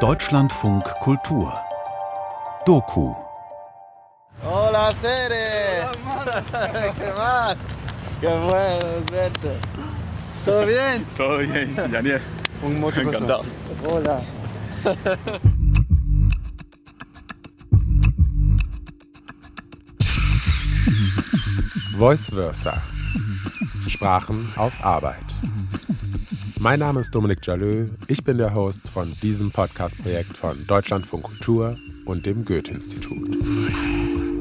Deutschlandfunk Kultur Doku Hola, Cere! ¿Qué más? Qué bueno verte. ¿Todo bien? Todo bien, Daniel. Un mucho. Encantado. Hola. Voice Versa. Sprachen auf Arbeit. Mein Name ist Dominik Jalö. Ich bin der Host von diesem Podcast-Projekt von Deutschlandfunk Kultur und dem Goethe-Institut.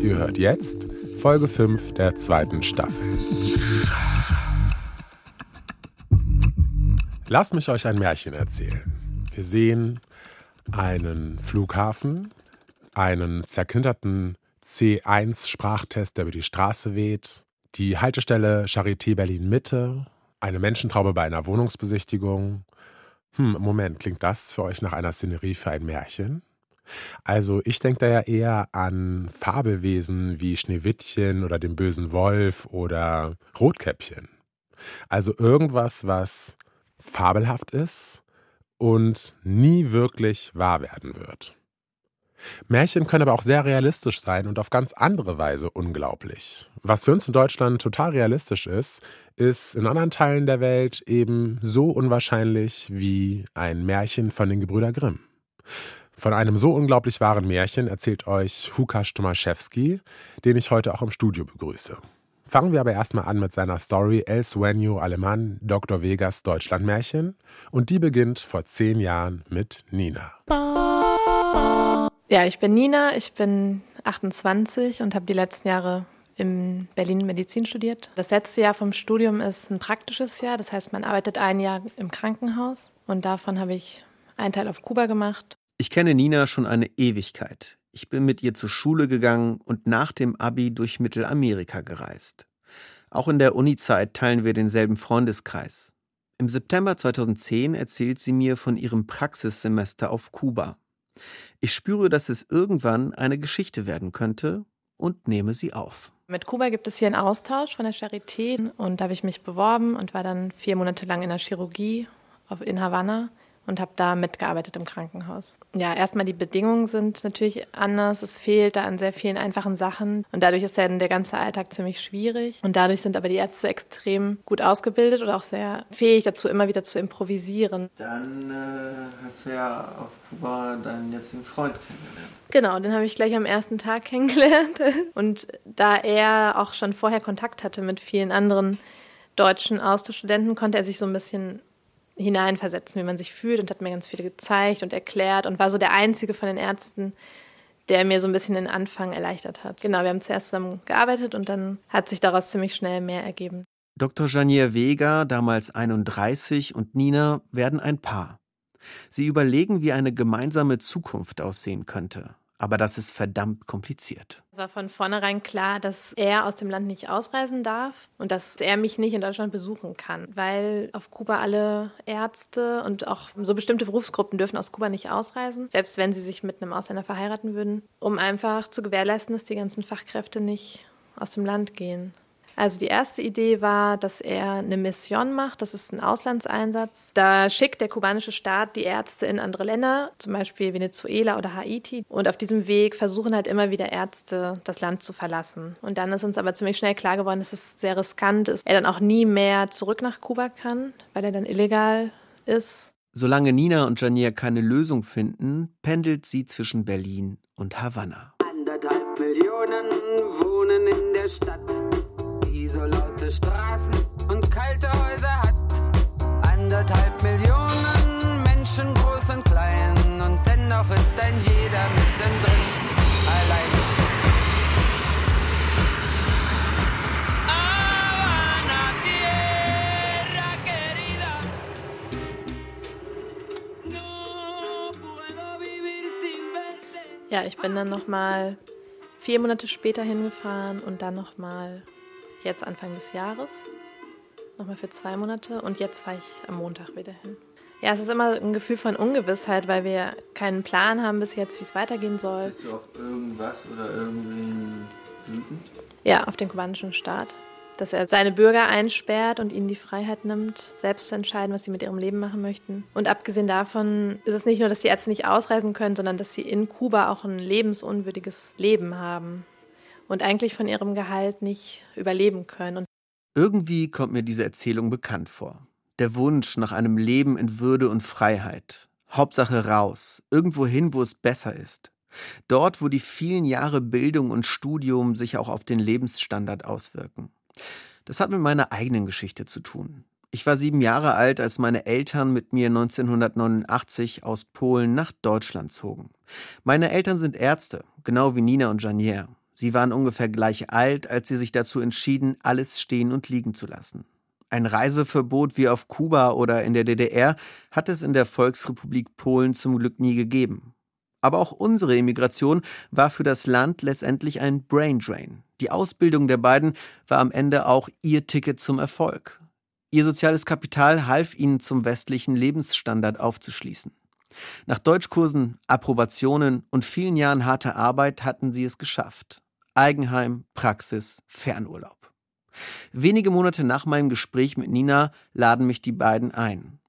Ihr hört jetzt Folge 5 der zweiten Staffel. Lasst mich euch ein Märchen erzählen. Wir sehen einen Flughafen, einen zerknitterten C1-Sprachtest, der über die Straße weht, die Haltestelle Charité Berlin Mitte, eine Menschentraube bei einer Wohnungsbesichtigung. Hm, Moment, klingt das für euch nach einer Szenerie für ein Märchen? Also ich denke da ja eher an Fabelwesen wie Schneewittchen oder den bösen Wolf oder Rotkäppchen. Also irgendwas, was fabelhaft ist und nie wirklich wahr werden wird. Märchen können aber auch sehr realistisch sein und auf ganz andere Weise unglaublich. Was für uns in Deutschland total realistisch ist, ist in anderen Teilen der Welt eben so unwahrscheinlich wie ein Märchen von den Gebrüder Grimm. Von einem so unglaublich wahren Märchen erzählt euch Hukasz Tomaszewski, den ich heute auch im Studio begrüße. Fangen wir aber erstmal an mit seiner Story El Sueño Alemán, Dr. Vegas Deutschlandmärchen. Und die beginnt vor zehn Jahren mit Nina. Ja, ich bin Nina, ich bin 28 und habe die letzten Jahre in Berlin Medizin studiert. Das letzte Jahr vom Studium ist ein praktisches Jahr, das heißt, man arbeitet ein Jahr im Krankenhaus und davon habe ich einen Teil auf Kuba gemacht. Ich kenne Nina schon eine Ewigkeit. Ich bin mit ihr zur Schule gegangen und nach dem Abi durch Mittelamerika gereist. Auch in der Uni-Zeit teilen wir denselben Freundeskreis. Im September 2010 erzählt sie mir von ihrem Praxissemester auf Kuba. Ich spüre, dass es irgendwann eine Geschichte werden könnte und nehme sie auf. Mit Kuba gibt es hier einen Austausch von der Charité und da habe ich mich beworben und war dann vier Monate lang in der Chirurgie in Havanna und habe da mitgearbeitet im Krankenhaus. Ja, erstmal die Bedingungen sind natürlich anders. Es fehlt da an sehr vielen einfachen Sachen und dadurch ist dann der ganze Alltag ziemlich schwierig. Und dadurch sind aber die Ärzte extrem gut ausgebildet und auch sehr fähig dazu, immer wieder zu improvisieren. Dann äh, hast du ja auf Kuba deinen jetzigen Freund kennengelernt. Genau, den habe ich gleich am ersten Tag kennengelernt. Und da er auch schon vorher Kontakt hatte mit vielen anderen deutschen Austauschstudenten, konnte er sich so ein bisschen hineinversetzen, wie man sich fühlt und hat mir ganz viel gezeigt und erklärt und war so der einzige von den Ärzten, der mir so ein bisschen den Anfang erleichtert hat. Genau, wir haben zuerst zusammen gearbeitet und dann hat sich daraus ziemlich schnell mehr ergeben. Dr. Janier Vega, damals 31, und Nina werden ein Paar. Sie überlegen, wie eine gemeinsame Zukunft aussehen könnte aber das ist verdammt kompliziert. Es war von vornherein klar, dass er aus dem Land nicht ausreisen darf und dass er mich nicht in Deutschland besuchen kann, weil auf Kuba alle Ärzte und auch so bestimmte Berufsgruppen dürfen aus Kuba nicht ausreisen, selbst wenn sie sich mit einem Ausländer verheiraten würden, um einfach zu gewährleisten, dass die ganzen Fachkräfte nicht aus dem Land gehen. Also die erste Idee war, dass er eine Mission macht. Das ist ein Auslandseinsatz. Da schickt der kubanische Staat die Ärzte in andere Länder, zum Beispiel Venezuela oder Haiti. Und auf diesem Weg versuchen halt immer wieder Ärzte, das Land zu verlassen. Und dann ist uns aber ziemlich schnell klar geworden, dass es sehr riskant ist. Er dann auch nie mehr zurück nach Kuba kann, weil er dann illegal ist. Solange Nina und Janier keine Lösung finden, pendelt sie zwischen Berlin und Havanna. Anderthalb Millionen wohnen in der Stadt Straßen und kalte Häuser hat. Anderthalb Millionen Menschen, groß und klein, und dennoch ist ein jeder mittendrin allein. Ja, ich bin dann noch mal vier Monate später hingefahren und dann noch mal jetzt Anfang des Jahres, nochmal für zwei Monate und jetzt fahre ich am Montag wieder hin. Ja, es ist immer ein Gefühl von Ungewissheit, weil wir keinen Plan haben bis jetzt, wie es weitergehen soll. Bist du auf irgendwas oder irgendwen wütend? Ja, auf den kubanischen Staat. dass er seine Bürger einsperrt und ihnen die Freiheit nimmt, selbst zu entscheiden, was sie mit ihrem Leben machen möchten. Und abgesehen davon ist es nicht nur, dass die Ärzte nicht ausreisen können, sondern dass sie in Kuba auch ein lebensunwürdiges Leben haben und eigentlich von ihrem Gehalt nicht überleben können. Und Irgendwie kommt mir diese Erzählung bekannt vor. Der Wunsch nach einem Leben in Würde und Freiheit. Hauptsache raus, irgendwo hin, wo es besser ist. Dort, wo die vielen Jahre Bildung und Studium sich auch auf den Lebensstandard auswirken. Das hat mit meiner eigenen Geschichte zu tun. Ich war sieben Jahre alt, als meine Eltern mit mir 1989 aus Polen nach Deutschland zogen. Meine Eltern sind Ärzte, genau wie Nina und Janier. Sie waren ungefähr gleich alt, als sie sich dazu entschieden, alles stehen und liegen zu lassen. Ein Reiseverbot wie auf Kuba oder in der DDR hat es in der Volksrepublik Polen zum Glück nie gegeben. Aber auch unsere Immigration war für das Land letztendlich ein Braindrain. Die Ausbildung der beiden war am Ende auch ihr Ticket zum Erfolg. Ihr soziales Kapital half ihnen zum westlichen Lebensstandard aufzuschließen. Nach Deutschkursen, Approbationen und vielen Jahren harter Arbeit hatten sie es geschafft. Eigenheim, Praxis, Fernurlaub. Wenige Monate nach meinem Gespräch mit Nina laden mich die beiden ein.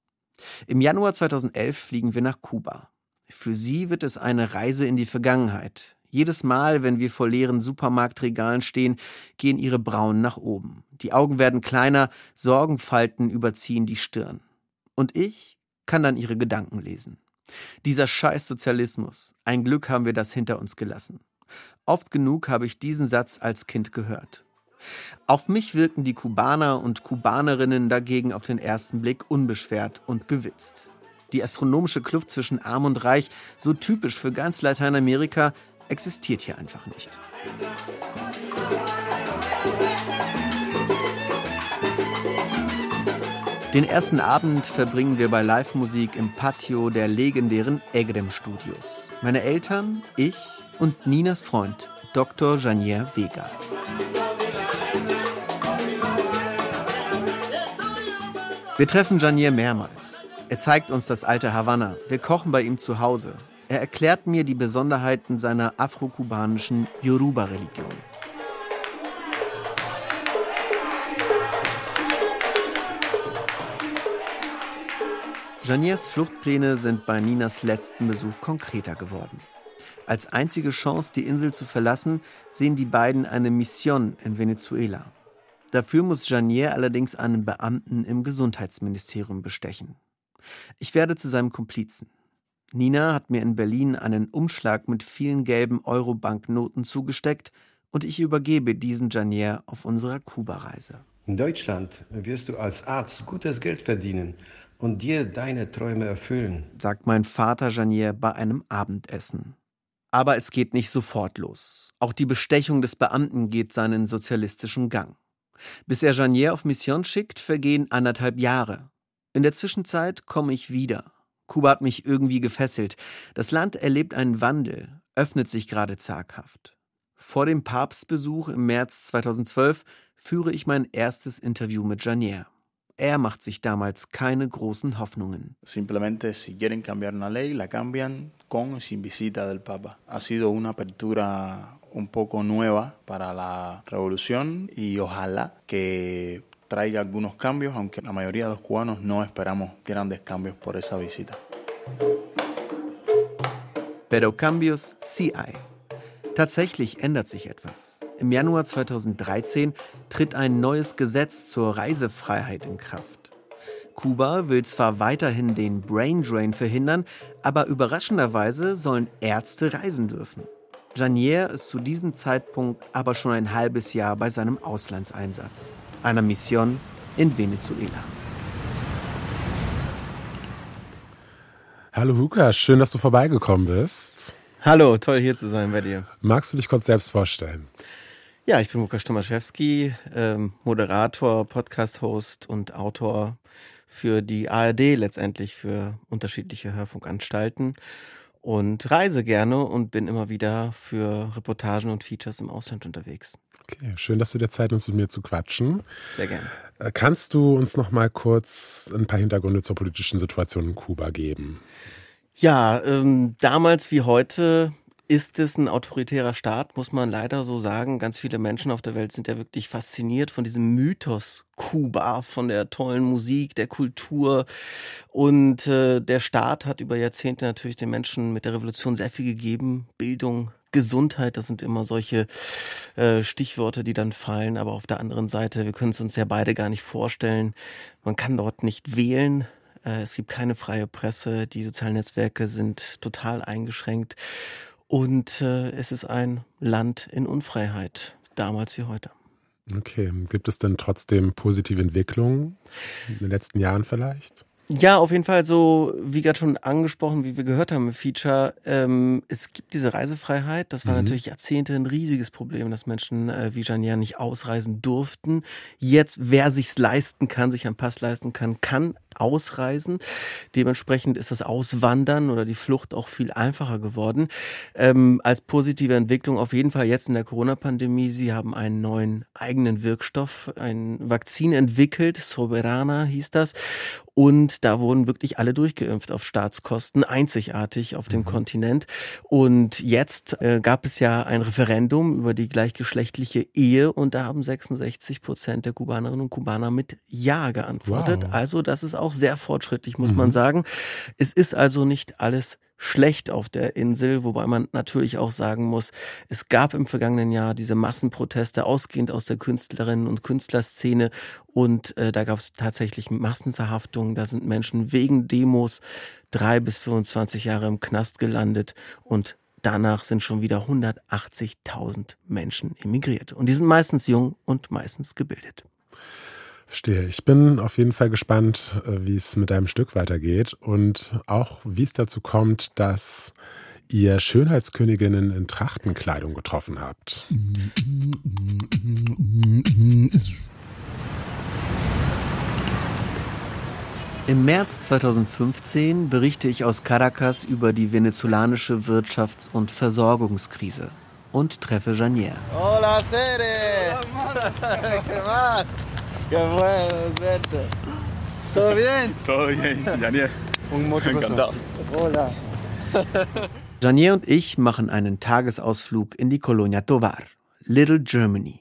Im Januar 2011 fliegen wir nach Kuba. Für sie wird es eine Reise in die Vergangenheit. Jedes Mal, wenn wir vor leeren Supermarktregalen stehen, gehen ihre Brauen nach oben. Die Augen werden kleiner, Sorgenfalten überziehen die Stirn. Und ich kann dann ihre Gedanken lesen. Dieser scheiß Sozialismus. Ein Glück haben wir das hinter uns gelassen. Oft genug habe ich diesen Satz als Kind gehört. Auf mich wirken die Kubaner und Kubanerinnen dagegen auf den ersten Blick unbeschwert und gewitzt. Die astronomische Kluft zwischen Arm und Reich, so typisch für ganz Lateinamerika, existiert hier einfach nicht. Den ersten Abend verbringen wir bei Live-Musik im Patio der legendären Egrem Studios. Meine Eltern, ich und Ninas Freund, Dr. Janier Vega. Wir treffen Janier mehrmals. Er zeigt uns das alte Havanna. Wir kochen bei ihm zu Hause. Er erklärt mir die Besonderheiten seiner afrokubanischen Yoruba-Religion. Janiers Fluchtpläne sind bei Ninas letzten Besuch konkreter geworden. Als einzige Chance, die Insel zu verlassen, sehen die beiden eine Mission in Venezuela. Dafür muss Janier allerdings einen Beamten im Gesundheitsministerium bestechen. Ich werde zu seinem Komplizen. Nina hat mir in Berlin einen Umschlag mit vielen gelben Euro-Banknoten zugesteckt und ich übergebe diesen Janier auf unserer Kuba-Reise. In Deutschland wirst du als Arzt gutes Geld verdienen und dir deine Träume erfüllen, sagt mein Vater Janier bei einem Abendessen. Aber es geht nicht sofort los. Auch die Bestechung des Beamten geht seinen sozialistischen Gang. Bis er Janier auf Mission schickt, vergehen anderthalb Jahre. In der Zwischenzeit komme ich wieder. Kuba hat mich irgendwie gefesselt. Das Land erlebt einen Wandel, öffnet sich gerade zaghaft. Vor dem Papstbesuch im März 2012 führe ich mein erstes Interview mit Janier. Er macht sich damals keine großen Hoffnungen. Simplemente, si quieren cambiar una ley, la cambian con sin visita del Papa. Ha sido una apertura un poco nueva para la revolución y ojalá que traiga algunos cambios, aunque la mayoría de los cubanos no esperamos grandes cambios por esa visita. Pero cambios sí hay. Tatsächlich ändert sich etwas. Im Januar 2013 tritt ein neues Gesetz zur Reisefreiheit in Kraft. Kuba will zwar weiterhin den Brain Drain verhindern, aber überraschenderweise sollen Ärzte reisen dürfen. Janier ist zu diesem Zeitpunkt aber schon ein halbes Jahr bei seinem Auslandseinsatz, einer Mission in Venezuela. Hallo Luca, schön, dass du vorbeigekommen bist. Hallo, toll hier zu sein bei dir. Magst du dich kurz selbst vorstellen? Ja, ich bin Lukas Tomaszewski, ähm, Moderator, Podcast-Host und Autor für die ARD letztendlich, für unterschiedliche Hörfunkanstalten und reise gerne und bin immer wieder für Reportagen und Features im Ausland unterwegs. Okay, schön, dass du dir Zeit nimmst, mit mir zu quatschen. Sehr gerne. Äh, kannst du uns noch mal kurz ein paar Hintergründe zur politischen Situation in Kuba geben? Ja, ähm, damals wie heute ist es ein autoritärer Staat, muss man leider so sagen. Ganz viele Menschen auf der Welt sind ja wirklich fasziniert von diesem Mythos Kuba, von der tollen Musik, der Kultur. Und äh, der Staat hat über Jahrzehnte natürlich den Menschen mit der Revolution sehr viel gegeben. Bildung, Gesundheit, das sind immer solche äh, Stichworte, die dann fallen. Aber auf der anderen Seite, wir können es uns ja beide gar nicht vorstellen. Man kann dort nicht wählen. Äh, es gibt keine freie Presse. Die sozialen Netzwerke sind total eingeschränkt. Und äh, es ist ein Land in Unfreiheit, damals wie heute. Okay, gibt es denn trotzdem positive Entwicklungen in den letzten Jahren vielleicht? Ja, auf jeden Fall so, wie gerade schon angesprochen, wie wir gehört haben im Feature, ähm, es gibt diese Reisefreiheit. Das war mhm. natürlich Jahrzehnte ein riesiges Problem, dass Menschen äh, wie Janier nicht ausreisen durften. Jetzt, wer sich's leisten kann, sich einen Pass leisten kann, kann ausreisen. Dementsprechend ist das Auswandern oder die Flucht auch viel einfacher geworden. Ähm, als positive Entwicklung auf jeden Fall jetzt in der Corona-Pandemie. Sie haben einen neuen eigenen Wirkstoff, ein Vakzin entwickelt, Soberana hieß das. Und da wurden wirklich alle durchgeimpft auf Staatskosten, einzigartig auf dem mhm. Kontinent. Und jetzt äh, gab es ja ein Referendum über die gleichgeschlechtliche Ehe und da haben 66 Prozent der Kubanerinnen und Kubaner mit Ja geantwortet. Wow. Also das ist auch sehr fortschrittlich, muss mhm. man sagen. Es ist also nicht alles schlecht auf der Insel, wobei man natürlich auch sagen muss, es gab im vergangenen Jahr diese Massenproteste ausgehend aus der Künstlerinnen und Künstlerszene und äh, da gab es tatsächlich Massenverhaftungen, da sind Menschen wegen Demos drei bis 25 Jahre im Knast gelandet und danach sind schon wieder 180.000 Menschen emigriert und die sind meistens jung und meistens gebildet. Verstehe. Ich bin auf jeden Fall gespannt, äh, wie es mit deinem Stück weitergeht und auch, wie es dazu kommt, dass ihr Schönheitsköniginnen in Trachtenkleidung getroffen habt. Im März 2015 berichte ich aus Caracas über die venezolanische Wirtschafts- und Versorgungskrise und treffe Janier. Hola, Sere! Qué bueno verte. ¿Todo bien? Todo bien, Janier. Un mucho Encantado. Hola. Janier und ich machen einen Tagesausflug in die Colonia Tovar, Little Germany.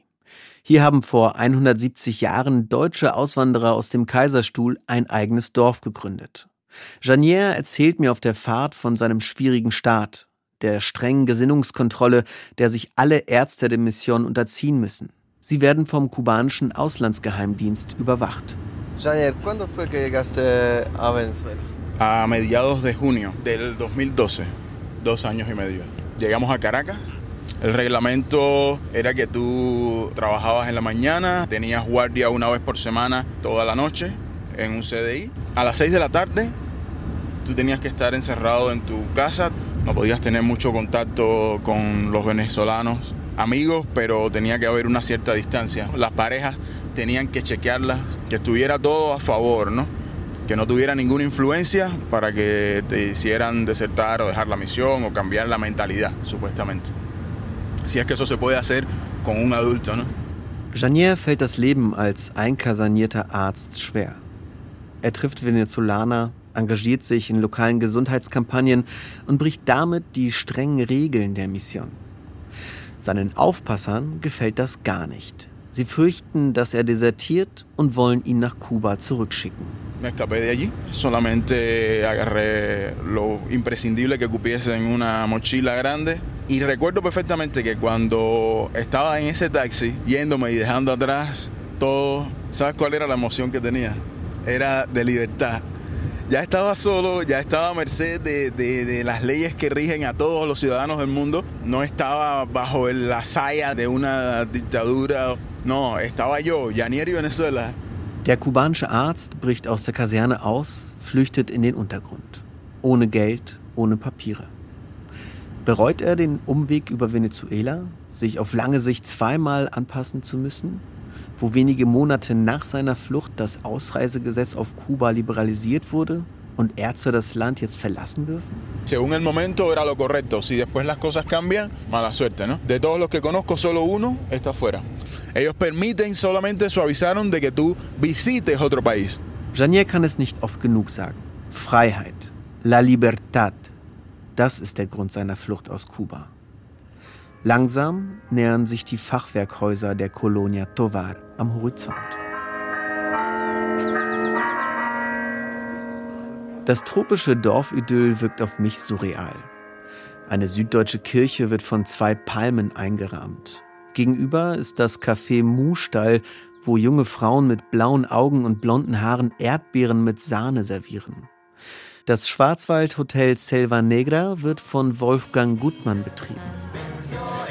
Hier haben vor 170 Jahren deutsche Auswanderer aus dem Kaiserstuhl ein eigenes Dorf gegründet. Janier erzählt mir auf der Fahrt von seinem schwierigen Staat, der strengen Gesinnungskontrolle, der sich alle Ärzte der Mission unterziehen müssen. Sie werden vom kubanischen Auslandsgeheimdienst überwacht. ¿cuándo fue que llegaste a Venezuela? A mediados de junio del 2012, dos años y medio. Llegamos a Caracas. El reglamento era que tú trabajabas en la mañana, tenías guardia una vez por semana toda la noche en un CDI. A las 6 de la tarde tú tenías que estar encerrado en tu casa, no podías tener mucho contacto con los venezolanos amigos, pero tenía que haber una cierta distancia. Las parejas tenían que chequearlas, que estuviera todo a favor, ¿no? Que no tuviera ninguna influencia para que te hicieran desertar o dejar la misión o cambiar la mentalidad, supuestamente. Si es que eso se puede hacer con un adulto, ¿no? Janier fällt das Leben als einkasanierter Arzt schwer. Er trifft Venezolaner, engagiert sich in lokalen Gesundheitskampagnen und bricht damit die strengen Regeln der Mission. Seinen Aufpassern gefällt das gar nicht. Sie fürchten, dass er desertiert und wollen ihn nach Kuba zurückschicken. Me escapé de allí, solamente agarré lo imprescindible que cupiese en una mochila grande y recuerdo perfectamente que cuando estaba en ese taxi, yéndome y dejando atrás todo, ¿sabes cuál era la emoción que tenía? Era de libertad. Ya estaba solo, ya estaba a merced de, de, de, las leyes que rigen a todos los ciudadanos del mundo. No estaba bajo la saya de una dictadura. No, estaba yo, y Venezuela. Der kubanische Arzt bricht aus der Kaserne aus, flüchtet in den Untergrund. Ohne Geld, ohne Papiere. Bereut er den Umweg über Venezuela, sich auf lange Sicht zweimal anpassen zu müssen? Wo wenige Monate nach seiner Flucht das Ausreisegesetz auf Kuba liberalisiert wurde und Ärzte das Land jetzt verlassen dürfen? Según el momento era lo correcto. Si después las cosas cambian, mala suerte, ¿no? De todos los que conozco, solo uno está fuera. Ellos permiten, solamente suavizaron de que tú visites otro país. Janier kann es nicht oft genug sagen. Freiheit, la libertad, das ist der Grund seiner Flucht aus Kuba. Langsam nähern sich die Fachwerkhäuser der Colonia Tovar am Horizont. Das tropische Dorfidyll wirkt auf mich surreal. Eine süddeutsche Kirche wird von zwei Palmen eingerahmt. Gegenüber ist das Café Muhstall, wo junge Frauen mit blauen Augen und blonden Haaren Erdbeeren mit Sahne servieren. Das Schwarzwaldhotel Selva Negra wird von Wolfgang Gutmann betrieben.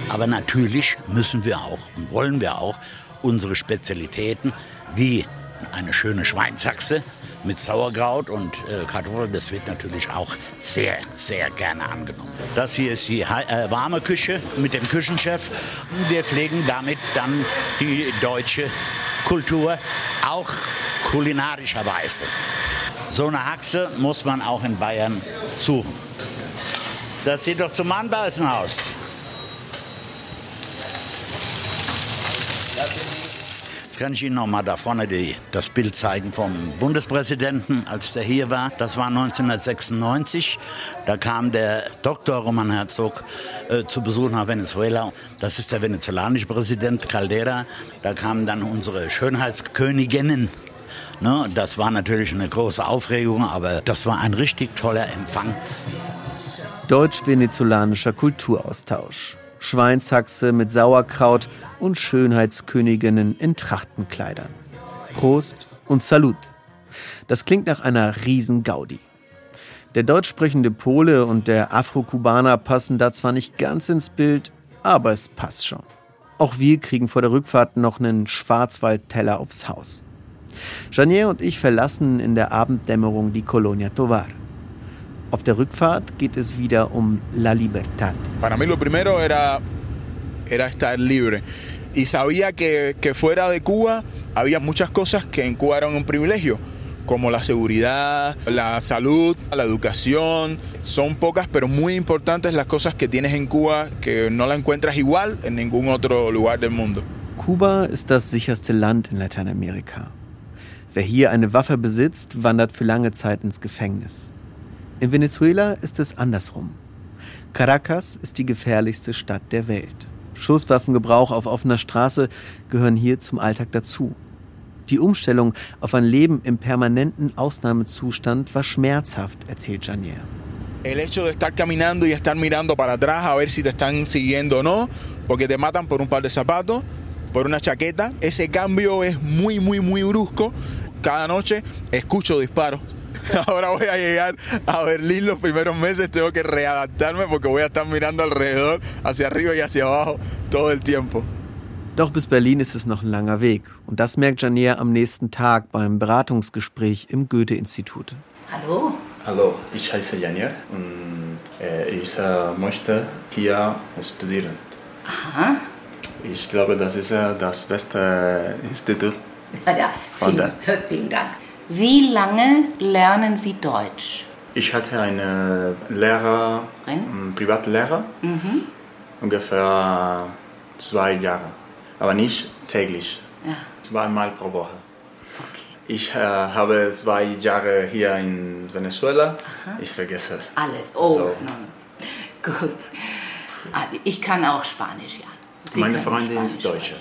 Aber natürlich müssen wir auch und wollen wir auch unsere Spezialitäten wie eine schöne Schweinshaxe mit Sauerkraut und äh, Kartoffeln, das wird natürlich auch sehr, sehr gerne angenommen. Das hier ist die äh, warme Küche mit dem Küchenchef. Wir pflegen damit dann die deutsche Kultur, auch kulinarischerweise. So eine Haxe muss man auch in Bayern suchen. Das sieht doch zum Anbeißen Jetzt kann ich Ihnen noch mal da vorne die, das Bild zeigen vom Bundespräsidenten, als der hier war. Das war 1996. Da kam der Dr. Roman Herzog äh, zu Besuch nach Venezuela. Das ist der venezolanische Präsident Caldera. Da kamen dann unsere Schönheitsköniginnen. Ne, das war natürlich eine große Aufregung, aber das war ein richtig toller Empfang. Deutsch-venezolanischer Kulturaustausch. Schweinshaxe mit Sauerkraut und Schönheitsköniginnen in Trachtenkleidern. Prost und Salut. Das klingt nach einer Riesengaudi. Der deutsch sprechende Pole und der Afro-Kubaner passen da zwar nicht ganz ins Bild, aber es passt schon. Auch wir kriegen vor der Rückfahrt noch einen Schwarzwaldteller aufs Haus. Janier und ich verlassen in der Abenddämmerung die Colonia Tovar. Auf der Rückfahrt geht es wieder um La Libertad. Para mí lo primero era, era estar libre. Y sabía que, que fuera de Cuba había muchas cosas que en Cuba eran un privilegio, como la seguridad, la salud, la educación. Son pocas pero muy importantes las cosas que tienes en Cuba que no la encuentras igual en ningún otro lugar del mundo. Kuba ist das sicherste Land in Lateinamerika. Wer hier eine Waffe besitzt, wandert für lange Zeit ins Gefängnis. In Venezuela ist es andersrum. Caracas ist die gefährlichste Stadt der Welt. Schusswaffengebrauch auf offener Straße gehören hier zum Alltag dazu. Die Umstellung auf ein Leben im permanenten Ausnahmezustand war schmerzhaft, erzählt Janier. El hecho de estar caminando y estar mirando para atrás a ver si te están siguiendo o no, porque te matan por un par de zapatos, por una chaqueta, ese cambio es muy, muy, muy brusco. Cada noche escucho disparos Ahora voy a llegar a Berlín los primeros meses, tengo que readaptarme porque voy a estar mirando alrededor, hacia arriba y hacia abajo todo el tiempo. Doch bis Berlin ist es noch ein langer Weg. Und das merkt Janier am nächsten Tag beim Beratungsgespräch im Goethe-Institut. Hallo. Hallo, ich heiße Janier und äh, ich äh, möchte hier studieren. Aha. Ich glaube, das ist äh, das beste Institut. Ja, ja. Vielen, vielen Dank. Wie lange lernen Sie Deutsch? Ich hatte einen Lehrer, einen Privatlehrer, mhm. ungefähr zwei Jahre, aber nicht täglich, ja. zweimal pro Woche. Okay. Ich äh, habe zwei Jahre hier in Venezuela. Aha. Ich vergesse alles. Oh, so. gut. Ah, ich kann auch Spanisch, ja. Sie Meine Freundin Spanisch ist Deutsche.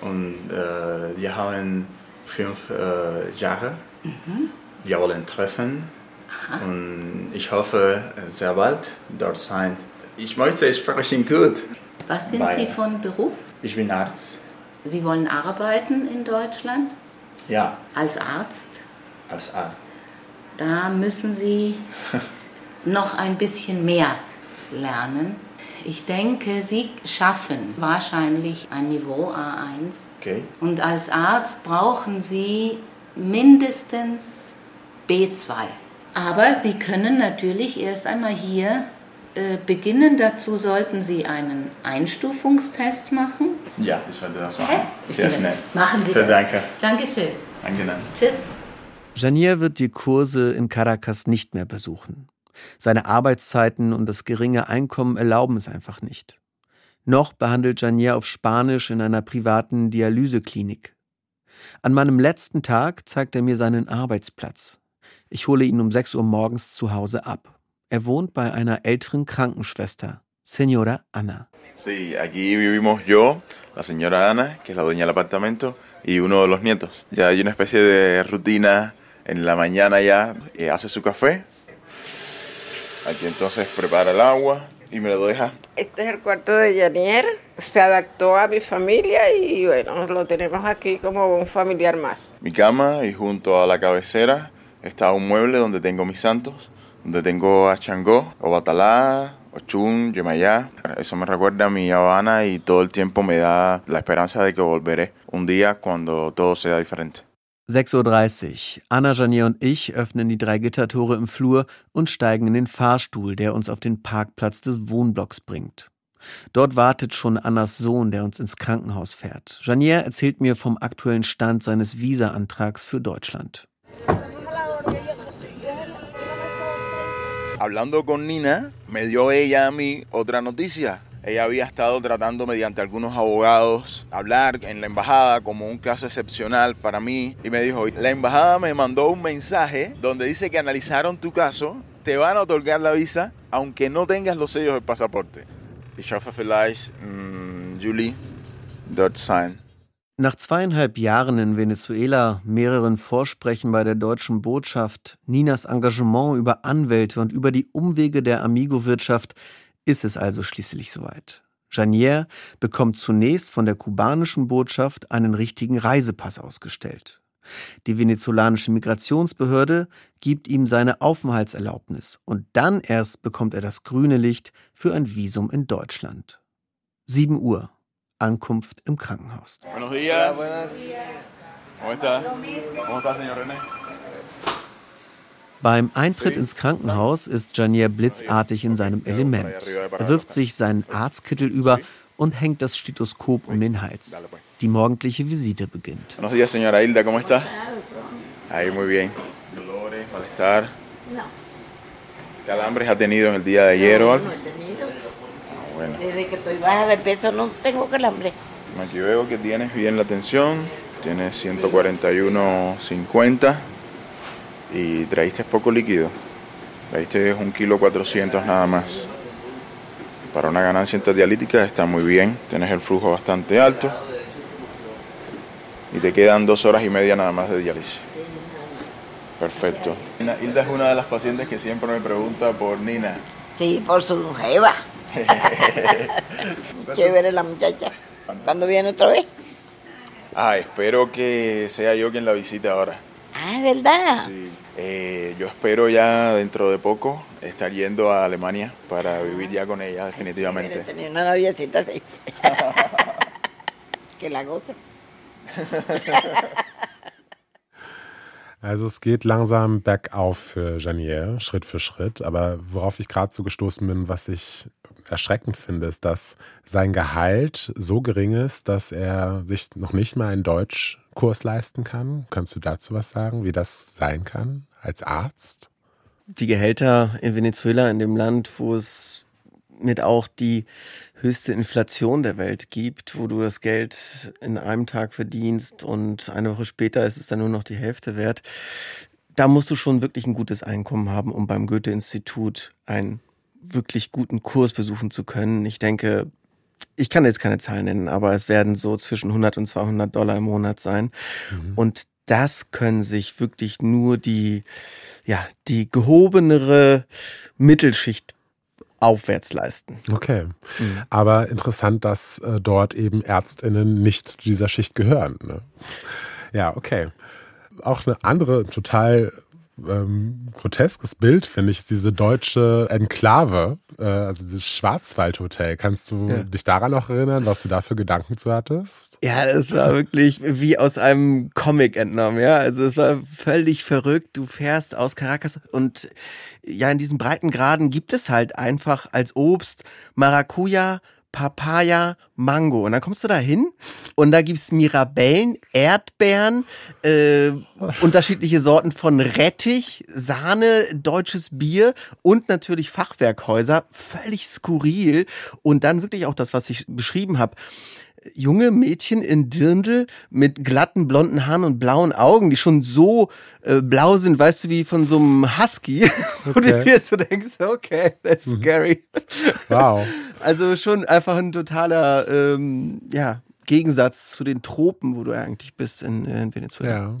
Und äh, wir haben fünf äh, Jahre. Mhm. Wir wollen treffen Aha. und ich hoffe sehr bald dort sein. Ich möchte sprechen gut. Was sind Weil Sie von Beruf? Ich bin Arzt. Sie wollen arbeiten in Deutschland? Ja. Als Arzt? Als Arzt. Da müssen Sie noch ein bisschen mehr lernen. Ich denke, Sie schaffen wahrscheinlich ein Niveau A1. Okay. Und als Arzt brauchen Sie mindestens B2. Aber Sie können natürlich erst einmal hier äh, beginnen. Dazu sollten Sie einen Einstufungstest machen. Ja, ich werde das machen. Sehr schnell. Machen Sie Vielen das. Danke. Dankeschön. Angenehm. Tschüss. Janier wird die Kurse in Caracas nicht mehr besuchen. Seine Arbeitszeiten und das geringe Einkommen erlauben es einfach nicht. Noch behandelt Janier auf Spanisch in einer privaten Dialyseklinik. An meinem letzten Tag zeigt er mir seinen Arbeitsplatz. Ich hole ihn um 6 Uhr morgens zu Hause ab. Er wohnt bei einer älteren Krankenschwester. Señora Ana. Sí, aquí vivimos yo, la señora Ana, que es la dueña del apartamento, y uno de los nietos. Ya hay una especie de rutina en la mañana ya, eh, hace su café. Aquí entonces prepara el agua y me lo deja. Este es el cuarto de Janier. Se adaptó a mi familia y bueno, lo tenemos aquí como un familiar más. Mi cama y junto a la cabecera está un mueble donde tengo mis santos, donde tengo a Changó, o Batalá, Ochun, Yemayá. Eso me recuerda a mi Habana y todo el tiempo me da la esperanza de que volveré un día cuando todo sea diferente. 6.30 Uhr. Anna, Janier und ich öffnen die drei Gittertore im Flur und steigen in den Fahrstuhl, der uns auf den Parkplatz des Wohnblocks bringt. Dort wartet schon Annas Sohn, der uns ins Krankenhaus fährt. Janier erzählt mir vom aktuellen Stand seines Visa-Antrags für Deutschland. Hablando con Nina, me dio ella a mí otra noticia. Ella había estado tratando mediante algunos abogados hablar en la embajada como un caso excepcional para mí y me dijo, la embajada me mandó un mensaje donde dice que analizaron tu caso, te van a otorgar la visa aunque no tengas los sellos del pasaporte. Ich hoffe vielleicht, mh, Julie, dort sein. Nach zweieinhalb Jahren in Venezuela, mehreren Vorsprechen bei der deutschen Botschaft, Ninas Engagement über Anwälte und über die Umwege der Amigo-Wirtschaft ist es also schließlich soweit. Janier bekommt zunächst von der kubanischen Botschaft einen richtigen Reisepass ausgestellt. Die venezolanische Migrationsbehörde gibt ihm seine Aufenthaltserlaubnis und dann erst bekommt er das grüne Licht für ein Visum in Deutschland. 7 Uhr. Ankunft im Krankenhaus. Buenos días. ¿Cómo está? ¿Cómo está, señor René? Beim Eintritt ins Krankenhaus ist Janier blitzartig in seinem Element. Er wirft sich seinen Arztkittel über und hängt das Stethoskop um den Hals. Die morgendliche Visite beginnt. Buenos días, señora Hilda, ¿cómo está? Ahí, muy bien. Dolores, malestar. ¿Calambres ha tenido en el día de ayer o algo? No he tenido. Ah, bueno. Desde que estoy baja de peso no tengo calambre. Aquí veo que tienes bien la tensión. Tienes 141.50 y traíste poco líquido. Traíste un kilo 400 nada más. Para una ganancia interdialítica está muy bien. Tienes el flujo bastante alto. Y te quedan dos horas y media nada más de diálisis. Perfecto. Hilda es una de las pacientes que siempre me pregunta por Nina. Sí, por su jeva. Chévere la muchacha. ¿Cuándo viene otra vez? Ah, espero que sea yo quien la visite ahora. Ah, es verdad. Eh, yo espero ya dentro de poco estar yendo a Alemania para vivir ya con ella definitivamente. Tenía una noviecita así. que la goza. Also es geht langsam bergauf für Janier, Schritt für Schritt. Aber worauf ich gerade so gestoßen bin, was ich erschreckend finde, ist, dass sein Gehalt so gering ist, dass er sich noch nicht mal einen Deutschkurs leisten kann. Kannst du dazu was sagen, wie das sein kann als Arzt? Die Gehälter in Venezuela, in dem Land, wo es mit auch die höchste Inflation der Welt gibt, wo du das Geld in einem Tag verdienst und eine Woche später ist es dann nur noch die Hälfte wert. Da musst du schon wirklich ein gutes Einkommen haben, um beim Goethe-Institut einen wirklich guten Kurs besuchen zu können. Ich denke, ich kann jetzt keine Zahlen nennen, aber es werden so zwischen 100 und 200 Dollar im Monat sein. Und das können sich wirklich nur die, ja, die gehobenere Mittelschicht aufwärts leisten. Okay. Aber interessant, dass äh, dort eben Ärztinnen nicht zu dieser Schicht gehören. Ne? Ja, okay. Auch eine andere total ähm, groteskes Bild, finde ich, diese deutsche Enklave, äh, also dieses Schwarzwaldhotel. Kannst du Ja. dich daran noch erinnern, was du da für Gedanken zu hattest? Ja, das war wirklich wie aus einem Comic entnommen, ja. Also es war völlig verrückt. Du fährst aus Caracas und ja, in diesen Breitengraden gibt es halt einfach als Obst Maracuja, Papaya, Mango. Und dann kommst du da hin und da gibt's Mirabellen, Erdbeeren, äh, unterschiedliche Sorten von Rettich, Sahne, deutsches Bier und natürlich Fachwerkhäuser. Völlig skurril. Und dann wirklich auch das, was ich beschrieben habe junge Mädchen in Dirndl mit glatten blonden Haaren und blauen Augen, die schon so äh, blau sind, weißt du, wie von so einem Husky, wo du Okay. dir so denkst, okay, that's scary. Wow. Also schon einfach ein totaler ähm, ja, Gegensatz zu den Tropen, wo du eigentlich bist in, in Venezuela. Ja.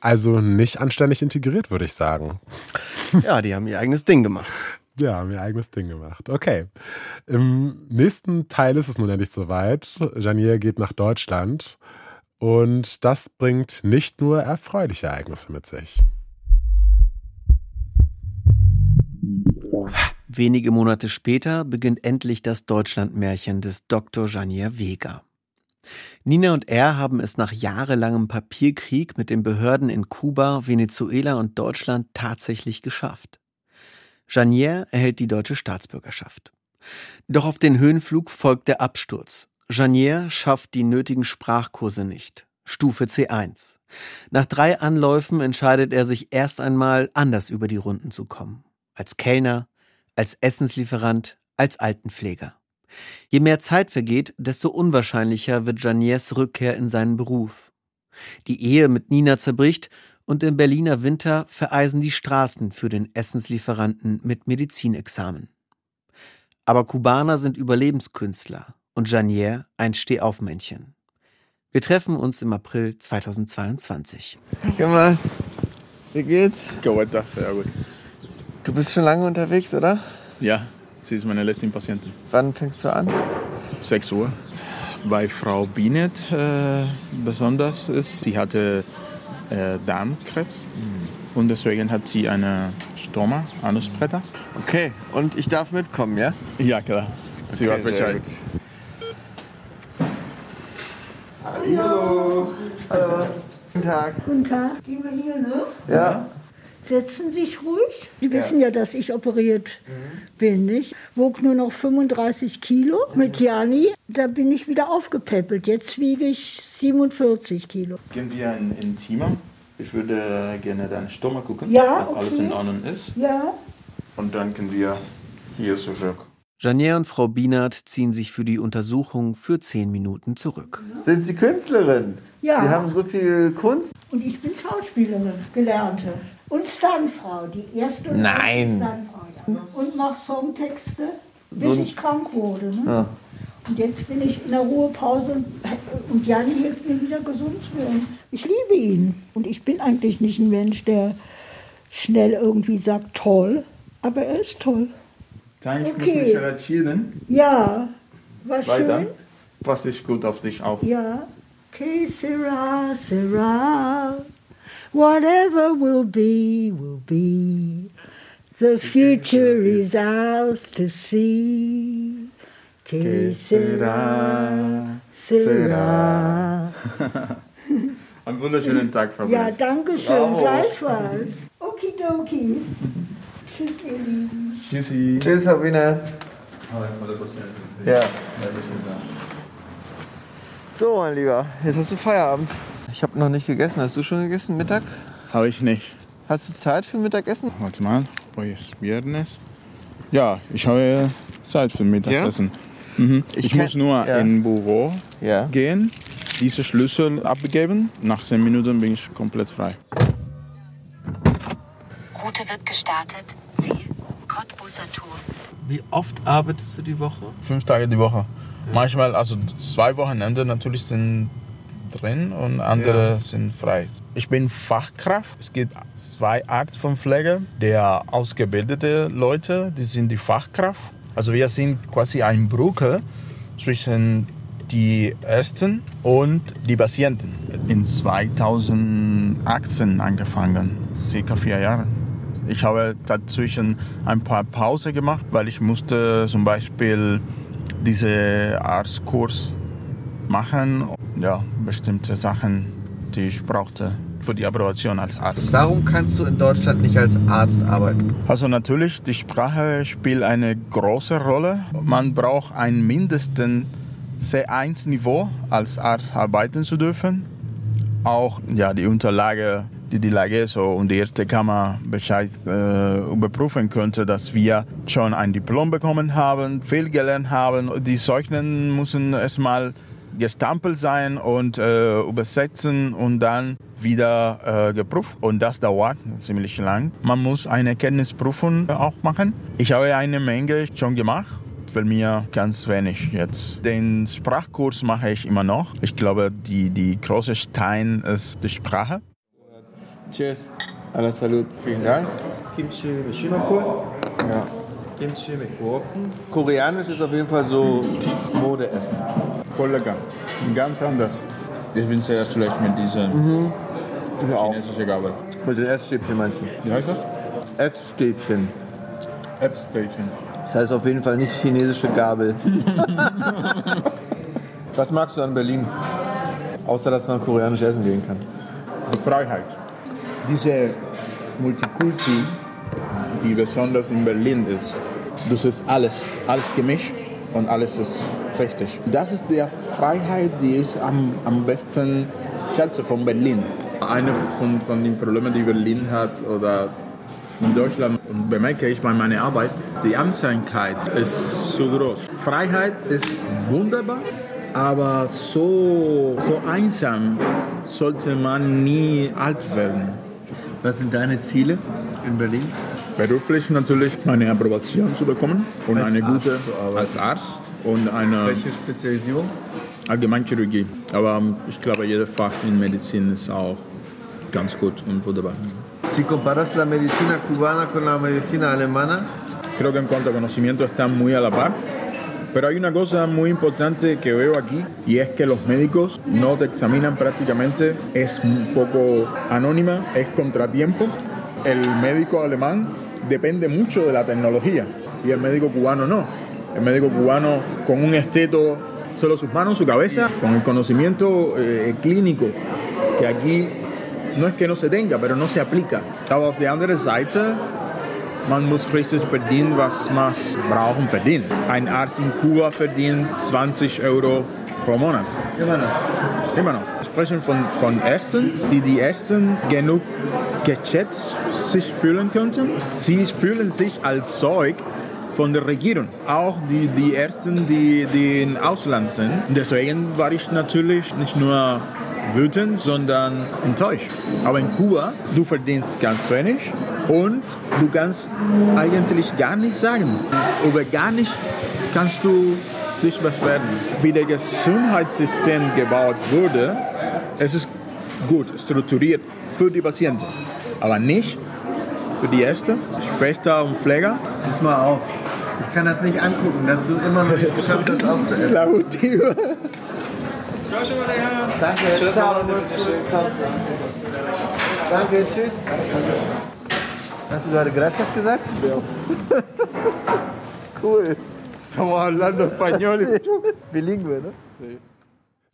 Also nicht anständig integriert, würde ich sagen. Ja, die haben ihr eigenes Ding gemacht. Ja, haben ihr eigenes Ding gemacht. Okay. Im nächsten Teil ist es nun endlich soweit. Janier geht nach Deutschland. Und das bringt nicht nur erfreuliche Ereignisse mit sich. Wenige Monate später beginnt endlich das Deutschlandmärchen des Dr. Janier Vega. Nina und er haben es nach jahrelangem Papierkrieg mit den Behörden in Kuba, Venezuela und Deutschland tatsächlich geschafft. Janier erhält die deutsche Staatsbürgerschaft. Doch auf den Höhenflug folgt der Absturz. Janier schafft die nötigen Sprachkurse nicht. Stufe C1. Nach drei Anläufen entscheidet er sich erst einmal anders über die Runden zu kommen. Als Kellner, als Essenslieferant, als Altenpfleger. Je mehr Zeit vergeht, desto unwahrscheinlicher wird Janiers Rückkehr in seinen Beruf. Die Ehe mit Nina zerbricht und im Berliner Winter vereisen die Straßen für den Essenslieferanten mit Medizinexamen. Aber Kubaner sind Überlebenskünstler und Janier ein Stehaufmännchen. Wir treffen uns im April 2022. Guck mal, wie geht's? Vuelta, sehr gut. Du bist schon lange unterwegs, oder? Ja, sie ist meine letzte Patientin. Wann fängst du an? 6 Uhr. Bei Frau Binet äh, besonders ist, sie hatte äh, Darmkrebs und deswegen hat sie eine Stoma, Anusbretter. Okay, und ich darf mitkommen, ja? Ja, klar. Sie Okay, sehr Bescheid. gut. Hallo. Hallo. Guten Tag. Guten Tag. Gehen wir hier, ne? Ja. Setzen Sie sich ruhig. Sie wissen ja, dass ich operiert bin, nicht? Wog nur noch 35 Kilo mit Jani. Da bin ich wieder aufgepäppelt. Jetzt wiege ich 47 Kilo. Gehen wir in, in Zimmer. Ich würde gerne deine Stoma gucken, Ja, ob alles okay. in Ordnung ist. Ja. Und dann können wir hier zurück. Janier und Frau Bienert ziehen sich für die Untersuchung für zehn Minuten zurück. Sind Sie Künstlerin? Ja. Sie haben so viel Kunst. Und ich bin Schauspielerin, gelernte. Und Stuntfrau, die erste und Nein. Ja. Und mache Songtexte, bis So ich krank wurde. Ne? Ja. Und jetzt bin ich in der Ruhepause und, und Jani hilft mir wieder gesund zu werden. Ich liebe ihn. Und ich bin eigentlich nicht ein Mensch, der schnell irgendwie sagt, toll. Aber er ist toll. Dann ich Okay. muss mich. Ja, war Weiter. schön. Pass dich gut auf dich auf. Ja. Que sera, sera. Whatever will be, will be. The future is ours to see. Que sera, sera. Einen wunderschönen Tag, Frau Ja, danke schön. Bravo. Gleichfalls. Okidoki. Tschüss, ihr Lieben. Tschüssi. Tschüss, Sabine. Ja. So, mein Lieber, jetzt hast du Feierabend. Ich habe noch nicht gegessen. Hast du schon gegessen? Mittag? Habe ich nicht. Hast du Zeit für Mittagessen? Warte mal, heute ist Viernes. Ja, ich habe Zeit für Mittagessen. Mhm. Ich, Ich muss nur ja. in Büro Ja. gehen, diese Schlüssel abgeben. Nach 10 Minuten bin ich komplett frei. Route wird gestartet. Ziel Cottbuser Tor. Wie oft arbeitest du die Woche? Fünf Tage die Woche. Manchmal, also zwei Wochenende natürlich sind drin und andere Ja. sind frei. Ich bin Fachkraft. Es gibt zwei Arten von Pflege. Der ausgebildete Leute, die sind die Fachkraft. Also wir sind quasi eine Brücke zwischen die Ärzten und die Patienten. In 2018 angefangen, circa vier Jahre. Ich habe dazwischen ein paar Pause gemacht, weil ich musste zum Beispiel diese Arztkurs machen. Ja, bestimmte Sachen, die ich brauchte für die Approbation als Arzt. Warum kannst du in Deutschland nicht als Arzt arbeiten? Also natürlich, die Sprache spielt eine große Rolle. Man braucht ein mindestens C1-Niveau als Arzt arbeiten zu dürfen. Auch ja, die Unterlage, die die Lage so und die erste Kammer Bescheid äh, überprüfen könnte, dass wir schon ein Diplom bekommen haben, viel gelernt haben. Die Zeugnen müssen erstmal gestampelt sein und äh, übersetzen und dann wieder äh, geprüft. Und das dauert ziemlich lang. Man muss eine Kenntnisprüfung auch machen. Ich habe eine Menge schon gemacht. Für mir ganz wenig jetzt. Den Sprachkurs mache ich immer noch. Ich glaube, die, die große Stein ist die Sprache. Cheers. À la salute. Vielen Dank. Kimchi mit Chinakohl. Kimchi mit Gurken. Koreanisch ist auf jeden Fall so Modeessen. Voll lecker. Ganz anders. Ich bin sehr schlecht mit dieser Mhm. Auch. chinesischen Gabel. Mit den Essstäbchen meinst du? Wie heißt das? Essstäbchen. Essstäbchen. Das heißt auf jeden Fall nicht chinesische Gabel. Was magst du an Berlin? Außer, dass man koreanisch essen gehen kann. Die Freiheit. Diese Multikulti, die besonders in Berlin ist. Das ist alles, alles gemischt und alles ist richtig. Das ist die Freiheit, die ich am, am besten schätze von Berlin. Eine von, von den Problemen, die Berlin hat oder in Deutschland und bemerke ich bei meiner Arbeit, die Einsamkeit ist so groß. Freiheit ist wunderbar, aber so, so einsam sollte man nie alt werden. Was sind deine Ziele in Berlin? Beruflich natürlich meine Approbation zu bekommen und Als eine Arzt gute zu arbeiten. als Arzt und eine Welche Spezialisierung? Allgemeinchirurgie. Aber ich glaube, jeder Fach in Medizin ist auch ganz gut und wunderbar. Si comparas la medicina cubana con la medicina alemana, Creo que en cuanto a conocimiento están muy a la par. Pero hay una cosa muy importante que veo aquí y es que los médicos no te examinan prácticamente, es un poco anónima, es contratiempo. El médico alemán depende mucho de la tecnología y el médico cubano no. El médico cubano con un esteto, solo sus manos, su cabeza, con el conocimiento eh, clínico que aquí no es que no se tenga, pero no se aplica. Aber auf der anderen Seite man muss richtig verdienen, was man brauchen verdienen. Ein Arzt in Kuba verdient 20 Euro pro Monat. immer noch. Immer noch. Sprechen von, von Ärzten, die die Ärzten genug geschätzt sich fühlen könnten. Sie fühlen sich als Zeug von der Regierung. Auch die, die Ärzte, die, die im Ausland sind. Deswegen war ich natürlich nicht nur wütend, sondern enttäuscht. Aber in Kuba, du verdienst ganz wenig und du kannst eigentlich gar nichts sagen. Über gar nicht kannst du dich beschweren. Wie das Gesundheitssystem gebaut wurde, es ist gut strukturiert für die Patienten, aber nicht für die Ärzte, Schwester und Pfleger. Pass mal auf. Ich kann das nicht angucken, dass du immer noch nicht geschafft hast aufzuessen. Danke. Tschüss, Ciao. Freunde. Mach's gut. Ciao. Danke, tschüss. Hast du gerade Gracias gesagt? Ja. cool. Estamos hablando español. Bilingüe, ne?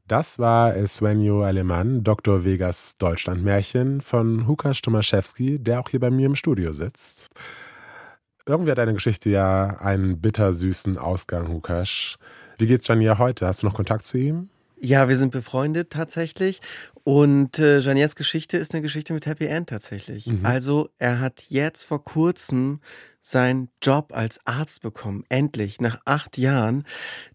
Das war Sueño Alemán, Dr. Vegas Deutschlandmärchen von Hukas Tomaszewski, der auch hier bei mir im Studio sitzt. Irgendwie hat deine Geschichte ja einen bittersüßen Ausgang, Hukas. Wie geht's Jania heute? Hast du noch Kontakt zu ihm? Ja, wir sind befreundet tatsächlich. Und äh, Janiers Geschichte ist eine Geschichte mit Happy End tatsächlich. Mhm. Also er hat jetzt vor kurzem seinen Job als Arzt bekommen. Endlich, nach acht Jahren.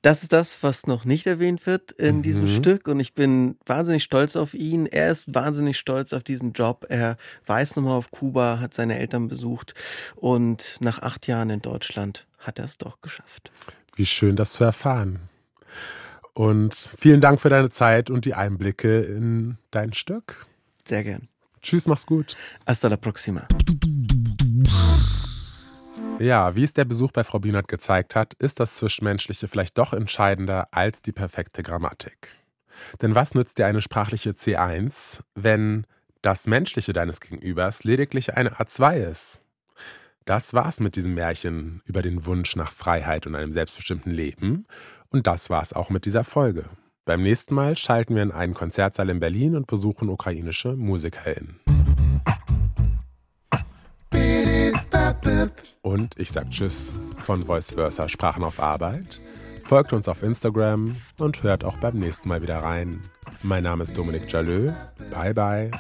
Das ist das, was noch nicht erwähnt wird in Mhm. diesem Stück. Und ich bin wahnsinnig stolz auf ihn. Er ist wahnsinnig stolz auf diesen Job. Er weiß nochmal auf Kuba, hat seine Eltern besucht. Und nach acht Jahren in Deutschland hat er es doch geschafft. Wie schön, das zu erfahren. Und vielen Dank für deine Zeit und die Einblicke in dein Stück. Sehr gern. Tschüss, mach's gut. Hasta la próxima. Ja, wie es der Besuch bei Frau Bienert gezeigt hat, ist das Zwischenmenschliche vielleicht doch entscheidender als die perfekte Grammatik. Denn was nützt dir eine sprachliche C1, wenn das Menschliche deines Gegenübers lediglich eine A2 ist? Das war's mit diesem Märchen über den Wunsch nach Freiheit und einem selbstbestimmten Leben. Und das war's auch mit dieser Folge. Beim nächsten Mal schalten wir in einen Konzertsaal in Berlin und besuchen ukrainische MusikerInnen. Und ich sag Tschüss von Voice Versa Sprachen auf Arbeit. Folgt uns auf Instagram und hört auch beim nächsten Mal wieder rein. Mein Name ist Dominik Jalö. Bye bye.